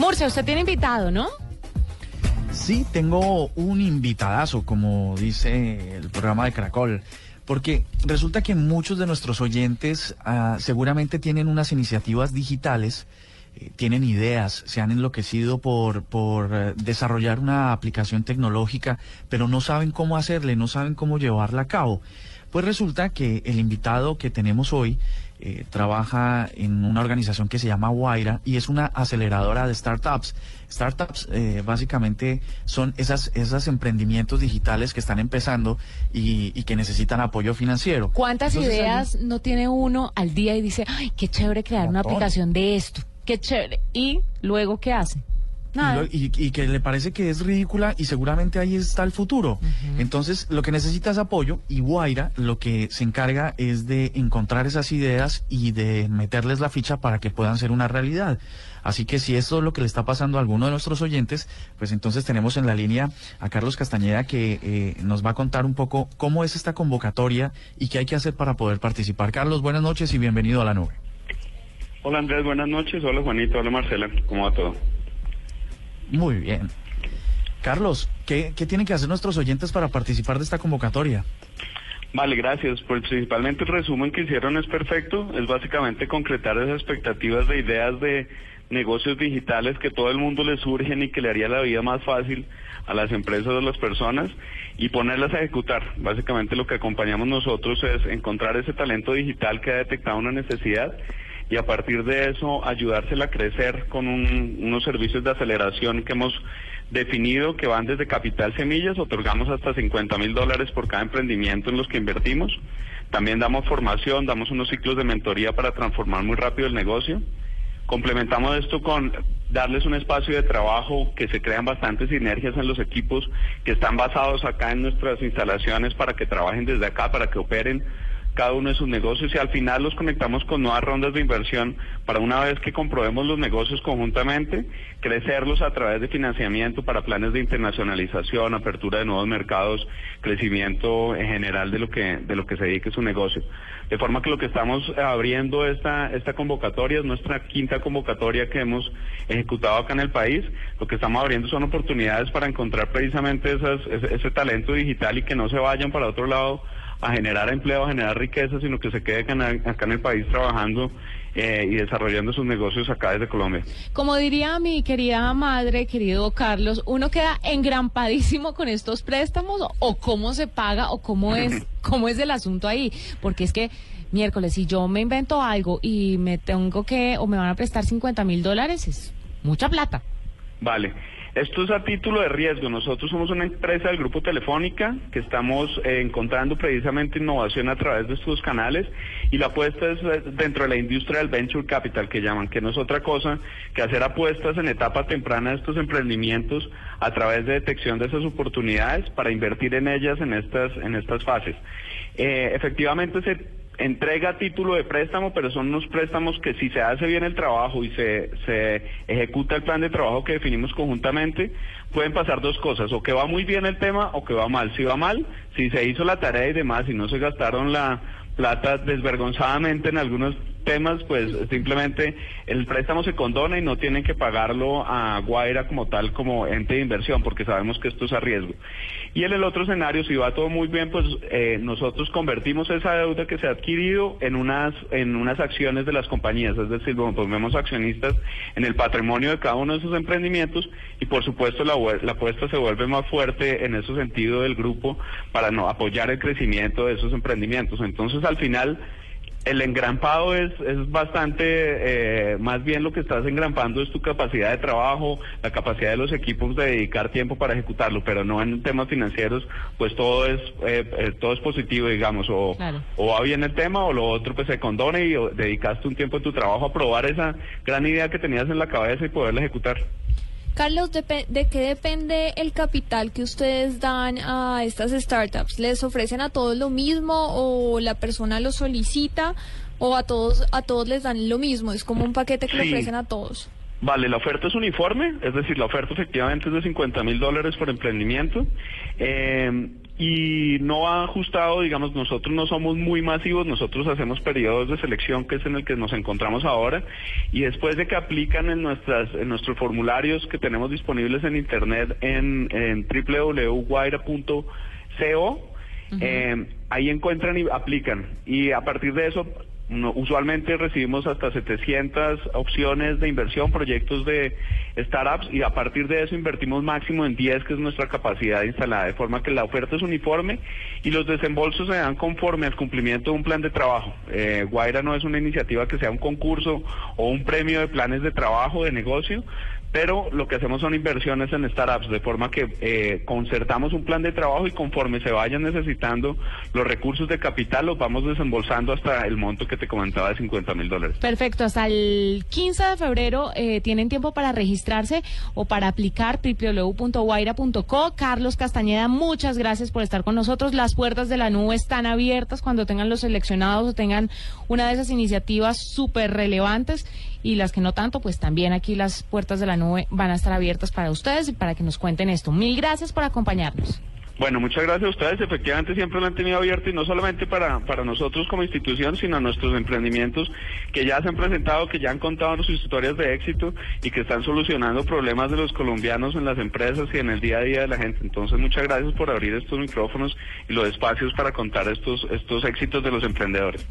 Murcia, usted tiene invitado, ¿no? Sí, tengo un invitadazo, como dice el programa de Caracol, porque resulta que muchos de nuestros oyentes ah, seguramente tienen unas iniciativas digitales, eh, tienen ideas, se han enloquecido por, por eh, desarrollar una aplicación tecnológica, pero no saben cómo hacerle, no saben cómo llevarla a cabo. Pues resulta que el invitado que tenemos hoy eh, trabaja en una organización que se llama Guaira y es una aceleradora de startups. Startups eh, básicamente son esas, esos emprendimientos digitales que están empezando y, y que necesitan apoyo financiero. ¿Cuántas Entonces, ideas no tiene uno al día y dice, ay, qué chévere crear una aplicación de esto? Qué chévere. ¿Y luego qué hace? y, Nada. lo- y- y que le parece que es ridícula y seguramente ahí está el futuro. Entonces, lo que necesita es apoyo y Guaira lo que se encarga es de encontrar esas ideas y de meterles la ficha para que puedan ser una realidad. Así que si esto es lo que le está pasando a alguno de nuestros oyentes, pues entonces tenemos en la línea a Carlos Castañeda que eh, nos va a contar un poco cómo es esta convocatoria y qué hay que hacer para poder participar. Carlos, buenas noches y bienvenido a la nube. Hola Andrés, buenas noches. Hola Juanito, hola Marcela. ¿Cómo va todo? Muy bien. Carlos, ¿qué, qué tienen que hacer nuestros oyentes para participar de esta convocatoria? Vale, gracias. Pues principalmente el resumen que hicieron es perfecto. Es básicamente concretar esas expectativas de ideas de negocios digitales que todo el mundo le surgen y que le haría la vida más fácil a las empresas o a las personas y ponerlas a ejecutar. Básicamente lo que acompañamos nosotros es encontrar ese talento digital que ha detectado una necesidad y a partir de eso ayudársela a crecer con un- unos servicios de aceleración que hemos definido que van desde capital semillas, otorgamos hasta 50 mil dólares por cada emprendimiento en los que invertimos. También damos formación, damos unos ciclos de mentoría para transformar muy rápido el negocio. Complementamos esto con darles un espacio de trabajo que se crean bastantes sinergias en los equipos que están basados acá en nuestras instalaciones para que trabajen desde acá, para que operen cada uno de sus negocios y al final los conectamos con nuevas rondas de inversión para una vez que comprobemos los negocios conjuntamente, crecerlos a través de financiamiento para planes de internacionalización, apertura de nuevos mercados, crecimiento en general de lo que de lo que se dedique su negocio. De forma que lo que estamos abriendo esta esta convocatoria es nuestra quinta convocatoria que hemos ejecutado acá en el país. Lo que estamos abriendo son oportunidades para encontrar precisamente esas, ese, ese talento digital y que no se vayan para otro lado a generar empleo, a generar riqueza, sino que se quede acá en, el país trabajando eh, y desarrollando sus negocios acá desde Colombia. Como diría mi querida madre, querido Carlos, uno queda engrampadísimo con estos préstamos o cómo se paga o cómo es, cómo es el asunto ahí. Porque es que miércoles, si yo me invento algo y me tengo que, o me van a prestar 50 mil dólares, es mucha plata. Vale. Esto es a título de riesgo. Nosotros somos una empresa del Grupo Telefónica que estamos eh, encontrando precisamente innovación a través de estos canales y la apuesta es eh, dentro de la industria del venture capital que llaman, que no es otra cosa que hacer apuestas en etapa temprana de estos emprendimientos a través de detección de esas oportunidades para invertir en ellas en estas en estas fases. Eh, efectivamente se entrega título de préstamo, pero son unos préstamos que si se hace bien el trabajo y se, se ejecuta el plan de trabajo que definimos conjuntamente, pueden pasar dos cosas, o que va muy bien el tema o que va mal. Si va mal, si se hizo la tarea y demás y no se gastaron la plata desvergonzadamente en algunos temas, pues simplemente el préstamo se condona y no tienen que pagarlo a Guaira como tal, como ente de inversión, porque sabemos que esto es a riesgo. Y en el otro escenario, si va todo muy bien, pues eh, nosotros convertimos esa deuda que se ha adquirido en unas, en unas acciones de las compañías, es decir, bueno, vemos accionistas en el patrimonio de cada uno de esos emprendimientos y por supuesto la, la apuesta se vuelve más fuerte en ese sentido del grupo para no apoyar el crecimiento de esos emprendimientos. Entonces, al final, el engrampado es, es bastante, eh, más bien lo que estás engrampando es tu capacidad de trabajo, la capacidad de los equipos de dedicar tiempo para ejecutarlo, pero no en temas financieros, pues todo es, eh, eh, todo es positivo, digamos, o, Claro. o va bien el tema o lo otro pues se condone y o, dedicaste un tiempo de tu trabajo a probar esa gran idea que tenías en la cabeza y poderla ejecutar. Carlos, ¿de qué depende el capital que ustedes dan a estas startups? ¿Les ofrecen a todos lo mismo o la persona lo solicita o a todos a todos les dan lo mismo? Es como un paquete que le Sí. ofrecen a todos. Vale, la oferta es uniforme, es decir, la oferta efectivamente es de 50 mil dólares por emprendimiento. eh, y no ha ajustado, digamos, nosotros no somos muy masivos, nosotros hacemos periodos de selección que es en el que nos encontramos ahora y después de que aplican en nuestras en nuestros formularios que tenemos disponibles en internet en, en www.guaira.co eh, ahí encuentran y aplican. Y a partir de eso usualmente recibimos hasta 700 opciones de inversión, proyectos de startups y a partir de eso invertimos máximo en 10, que es nuestra capacidad instalada, de forma que la oferta es uniforme y los desembolsos se dan conforme al cumplimiento de un plan de trabajo. Eh, Guaira no es una iniciativa que sea un concurso o un premio de planes de trabajo, de negocio, pero lo que hacemos son inversiones en startups, de forma que eh, concertamos un plan de trabajo y conforme se vayan necesitando los recursos de capital, los vamos desembolsando hasta el monto que te comentaba de 50 mil dólares. Perfecto, hasta el 15 de febrero eh, tienen tiempo para registrarse o para aplicar www.guaira.co. Carlos Castañeda, muchas gracias por estar con nosotros. Las puertas de la nube están abiertas cuando tengan los seleccionados o tengan una de esas iniciativas súper relevantes y las que no tanto, pues también aquí las puertas de la nube van a estar abiertas para ustedes y para que nos cuenten esto. Mil gracias por acompañarnos. Bueno, muchas gracias a ustedes. Efectivamente, siempre lo han tenido abierto y no solamente para, para nosotros como institución, sino a nuestros emprendimientos que ya se han presentado, que ya han contado sus historias de éxito y que están solucionando problemas de los colombianos en las empresas y en el día a día de la gente. Entonces, muchas gracias por abrir estos micrófonos y los espacios para contar estos, estos éxitos de los emprendedores.